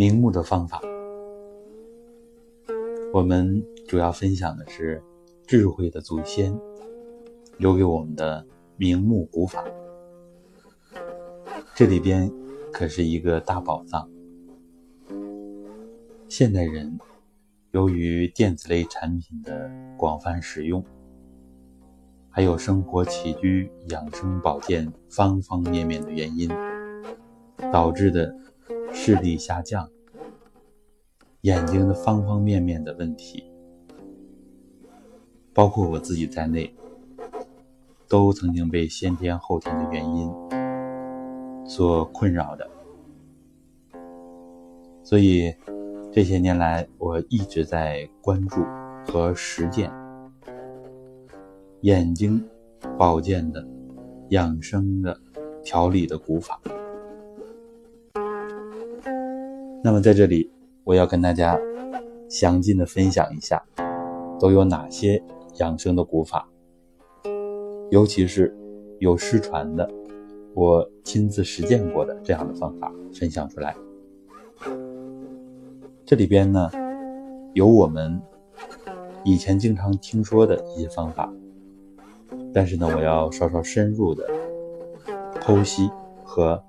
明目的方法，我们主要分享的是智慧的祖先留给我们的明目古法。这里边可是一个大宝藏。现代人由于电子类产品的广泛使用，还有生活起居、养生保健方方面面的原因，导致的视力下降，眼睛的方方面面的问题，包括我自己在内，都曾经被先天后天的原因所困扰的，所以这些年来我一直在关注和实践。眼睛保健的、养生的、调理的古法。那么在这里，我要跟大家详尽的分享一下，都有哪些养生的古法，尤其是有失传的，我亲自实践过的这样的方法分享出来。这里边呢，有我们以前经常听说的一些方法。但是呢，我要稍稍深入的剖析和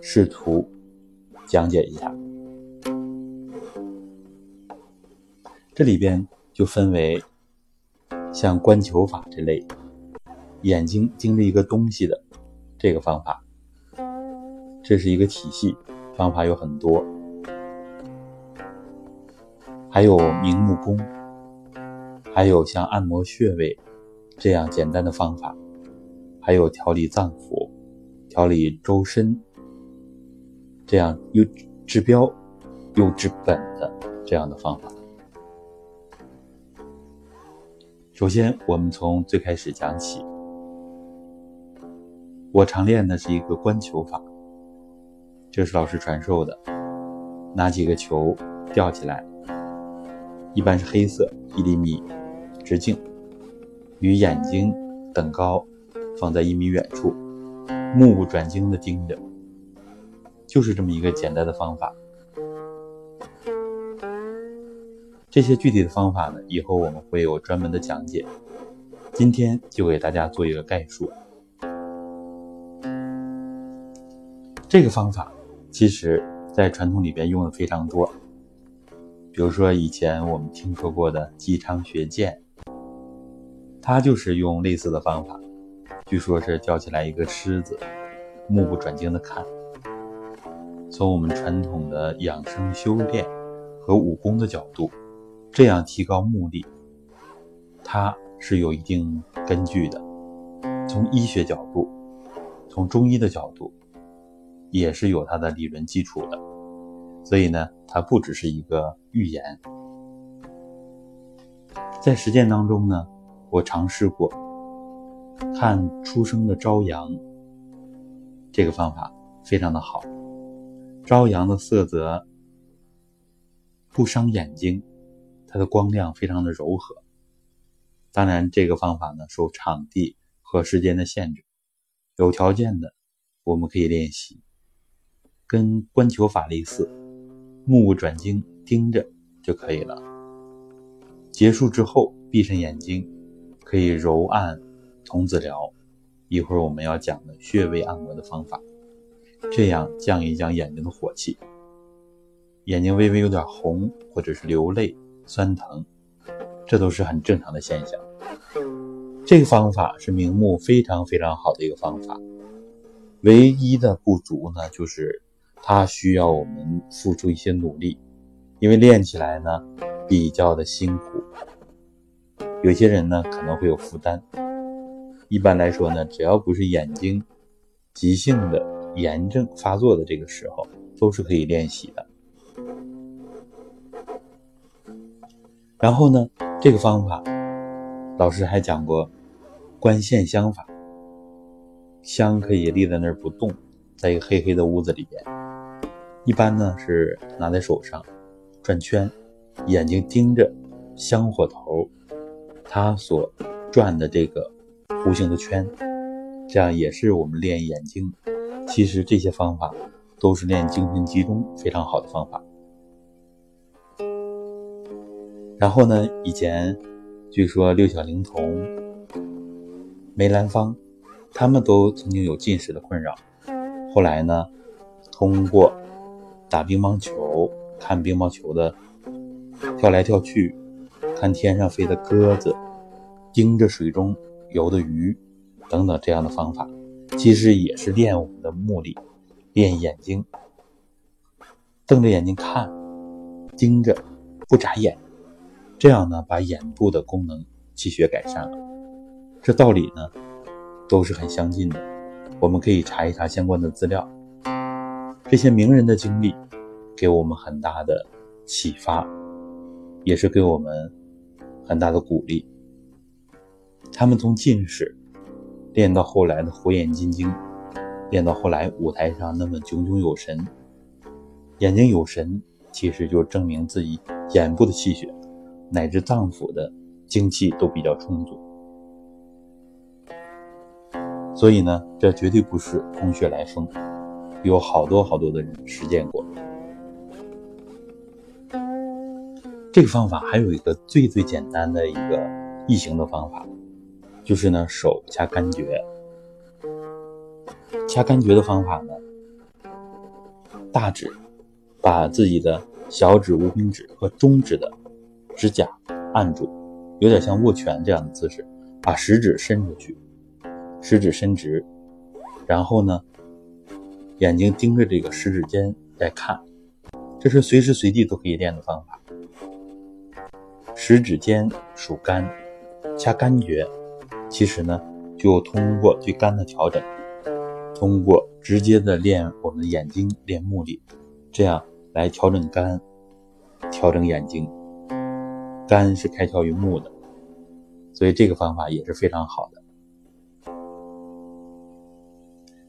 试图讲解一下。这里边就分为像观球法这类，眼睛盯着一个东西的这个方法，这是一个体系，方法有很多。还有明目功，还有像按摩穴位。这样简单的方法，还有调理脏腑、调理周身，这样又治标又治本的这样的方法。首先，我们从最开始讲起。我常练的是一个观球法，这是老师传授的。拿几个球吊起来，一般是黑色，一厘米直径。与眼睛等高，放在一米远处，目不转睛地盯着，就是这么一个简单的方法。这些具体的方法呢，以后我们会有专门的讲解。今天就给大家做一个概述。这个方法其实在传统里边用的非常多，比如说以前我们听说过的姬昌学剑。他就是用类似的方法，据说是吊起来一个狮子，目不转睛的看。从我们传统的养生修炼和武功的角度，这样提高目的，它是有一定根据的。从医学角度，从中医的角度，也是有它的理论基础的。所以呢，它不只是一个预言，在实践当中呢。我尝试过看出生的朝阳，这个方法非常的好。朝阳的色泽不伤眼睛，它的光亮非常的柔和。当然，这个方法呢受场地和时间的限制，有条件的我们可以练习，跟观球法类似，目不转睛盯着就可以了。结束之后，闭上眼睛。可以揉按童子疗，一会儿我们要讲的穴位按摩的方法，这样降一降眼睛的火气。眼睛微微有点红，或者是流泪、酸疼，这都是很正常的现象。这个方法是明目非常非常好的一个方法，唯一的不足呢，就是它需要我们付出一些努力，因为练起来呢比较的辛苦。有些人呢可能会有负担，一般来说呢，只要不是眼睛急性的炎症发作的这个时候，都是可以练习的。然后呢，这个方法，老师还讲过观线香法，香可以立在那儿不动，在一个黑黑的屋子里边，一般呢是拿在手上转圈，眼睛盯着香火头。它所转的这个弧形的圈，这样也是我们练眼睛。其实这些方法都是练精神集中非常好的方法。然后呢，以前据说六小龄童、梅兰芳，他们都曾经有近视的困扰。后来呢，通过打乒乓球、看乒乓球的跳来跳去，看天上飞的鸽子，盯着水中游的鱼等等这样的方法，其实也是练我们的目力，练眼睛，瞪着眼睛看，盯着，不眨眼。这样呢，把眼部的功能气血改善了，这道理呢都是很相近的。我们可以查一查相关的资料。这些名人的经历给我们很大的启发，也是给我们很大的鼓励。他们从近视练到后来的火眼金睛，练到后来舞台上那么炯炯有神。眼睛有神，其实就证明自己眼部的气血。乃至脏腑的精气都比较充足，所以呢，这绝对不是空穴来风，有好多好多的人实践过。这个方法还有一个最最简单的一个易行的方法，就是呢手掐肝诀。掐肝诀的方法呢，大指把自己的小指、无名指和中指的。指甲按住，有点像握拳这样的姿势，把食指伸出去，食指伸直，然后呢，眼睛盯着这个食指尖在看，这是随时随地都可以练的方法。食指尖属肝，掐肝诀，其实呢，就通过对肝的调整，通过直接的练我们的眼睛，练目力，这样来调整肝，调整眼睛。肝是开窍于目的，所以这个方法也是非常好的。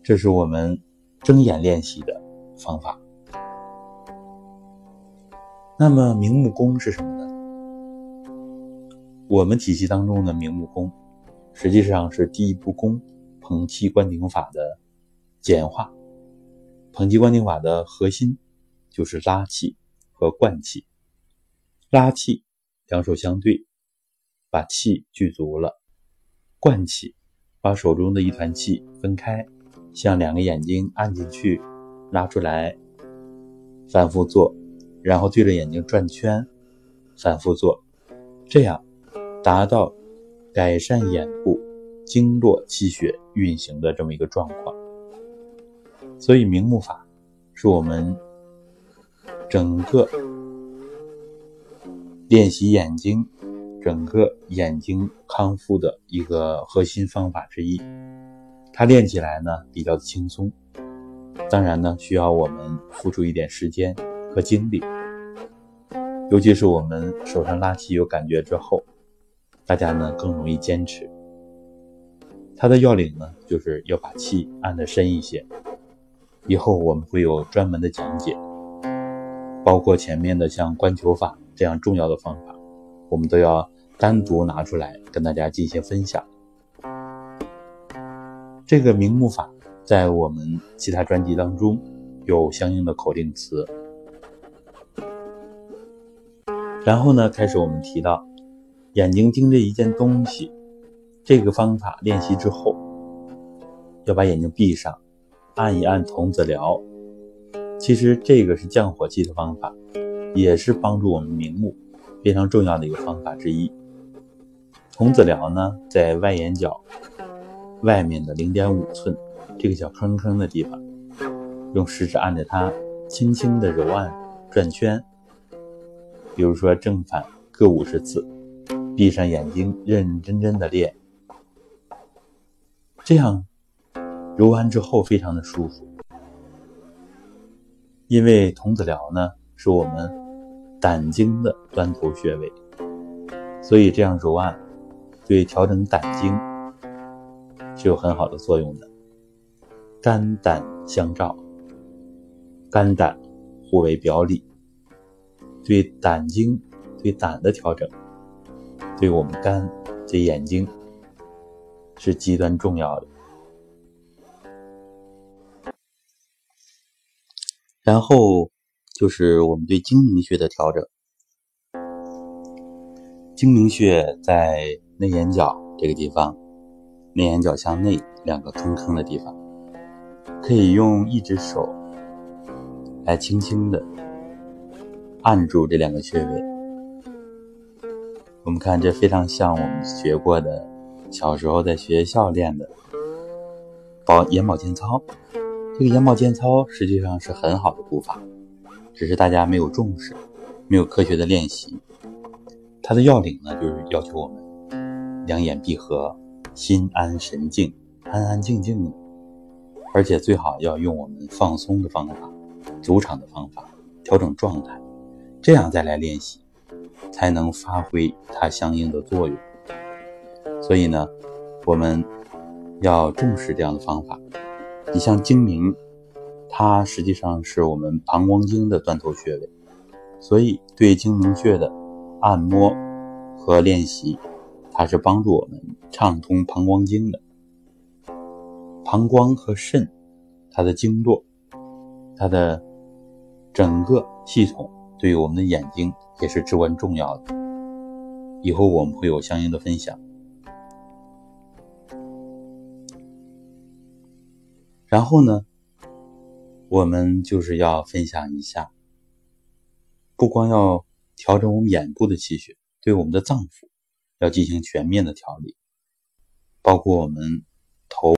这是我们睁眼练习的方法。那么明目功是什么呢？我们体系当中的明目功，实际上是第一步功捧气观顶法的简化。捧气观顶法的核心就是拉气和灌气，拉气。两手相对，把气聚足了，灌气，把手中的一团气分开，像两个眼睛按进去，拉出来，反复做，然后对着眼睛转圈，反复做，这样达到改善眼部经络气血运行的这么一个状况。所以明目法是我们整个。练习眼睛，整个眼睛康复的一个核心方法之一。它练起来呢比较轻松，当然呢需要我们付出一点时间和精力。尤其是我们手上拉气有感觉之后，大家呢更容易坚持。它的要领呢就是要把气按得深一些。以后我们会有专门的讲解，包括前面的像观球法。这样重要的方法，我们都要单独拿出来跟大家进行分享。这个明目法在我们其他专辑当中有相应的口令词。然后呢，开始我们提到眼睛盯着一件东西，这个方法练习之后，要把眼睛闭上，按一按童子髎。其实这个是降火气的方法。也是帮助我们明目非常重要的一个方法之一。童子髎呢，在外眼角外面的零点五寸这个小坑坑的地方，用食指按着它，轻轻的揉按转圈。比如说正反各五十次，闭上眼睛，认认真真的练。这样揉完之后非常的舒服，因为童子髎呢。是我们胆经的端头穴位，所以这样揉按对调整胆经是有很好的作用的。肝胆相照，肝胆互为表里，对胆经、对胆的调整，对我们肝、对眼睛是极端重要的。然后就是我们对睛明穴的调整。睛明穴在内眼角这个地方，内眼角向内两个坑坑的地方，可以用一只手来轻轻的按住这两个穴位。我们看，这非常像我们学过的小时候在学校练的保眼保健操。这个眼保健操实际上是很好的步法，只是大家没有重视，没有科学的练习。它的要领呢，就是要求我们两眼闭合，心安神静，安安静静的，而且最好要用我们放松的方法、主场的方法调整状态，这样再来练习，才能发挥它相应的作用。所以呢，我们要重视这样的方法。你像睛明，它实际上是我们膀胱经的断头穴位，所以对睛明穴的。按摩和练习，它是帮助我们畅通膀胱经的。膀胱和肾，它的经络，它的整个系统，对于我们的眼睛也是至关重要的。以后我们会有相应的分享。然后呢，我们就是要分享一下，不光要。调整我们眼部的气血，对我们的脏腑要进行全面的调理，包括我们头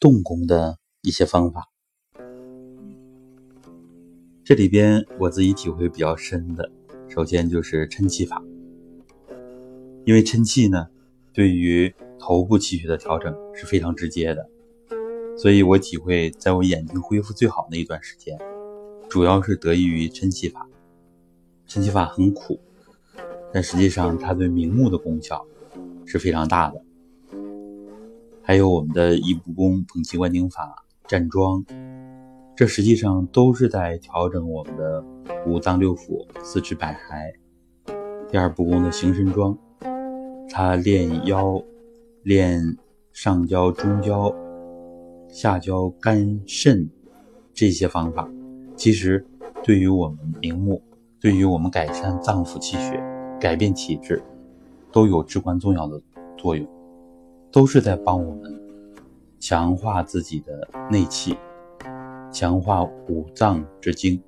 动功的一些方法。这里边我自己体会比较深的，首先就是抻气法，因为抻气呢，对于头部气血的调整是非常直接的，所以我体会在我眼睛恢复最好那一段时间，主要是得益于真气法。真气法很苦，但实际上它对明目的功效是非常大的。还有我们的一步功、捧气观景法、站桩，这实际上都是在调整我们的五脏六腑、四肢百骸。第二步功的行神桩，它练腰、练上焦、中焦、下焦、肝肾这些方法，其实对于我们明目。对于我们改善脏腑气血、改变体质，都有至关重要的作用，都是在帮我们强化自己的内气，强化五脏之精。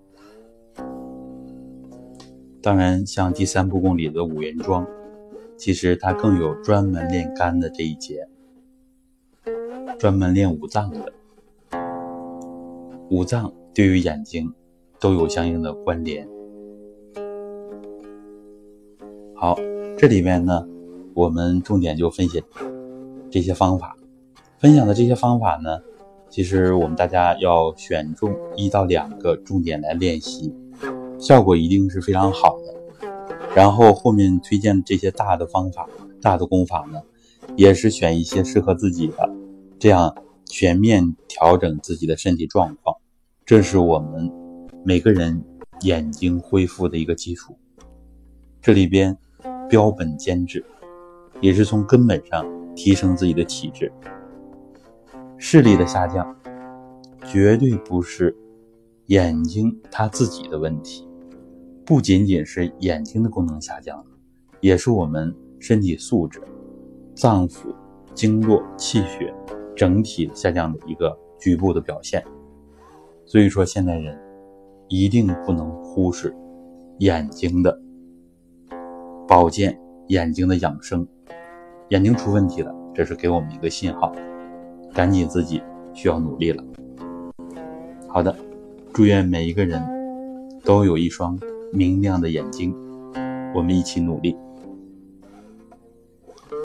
当然，像第三步功里的五元桩，其实它更有专门练肝的这一节，专门练五脏的。五脏对于眼睛都有相应的关联。好，这里面呢，我们重点就分析这些方法。分享的这些方法呢，其实我们大家要选中一到两个重点来练习，效果一定是非常好的。然后后面推荐这些大的方法、大的功法呢，也是选一些适合自己的，这样全面调整自己的身体状况，这是我们每个人眼睛恢复的一个基础。这里边。标本兼治，也是从根本上提升自己的体质。视力的下降，绝对不是眼睛它自己的问题，不仅仅是眼睛的功能下降，也是我们身体素质、脏腑、经络、气血整体下降的一个局部的表现。所以说，现代人一定不能忽视眼睛的。保健眼睛的养生，眼睛出问题了，这是给我们一个信号，赶紧自己需要努力了。好的，祝愿每一个人都有一双明亮的眼睛，我们一起努力。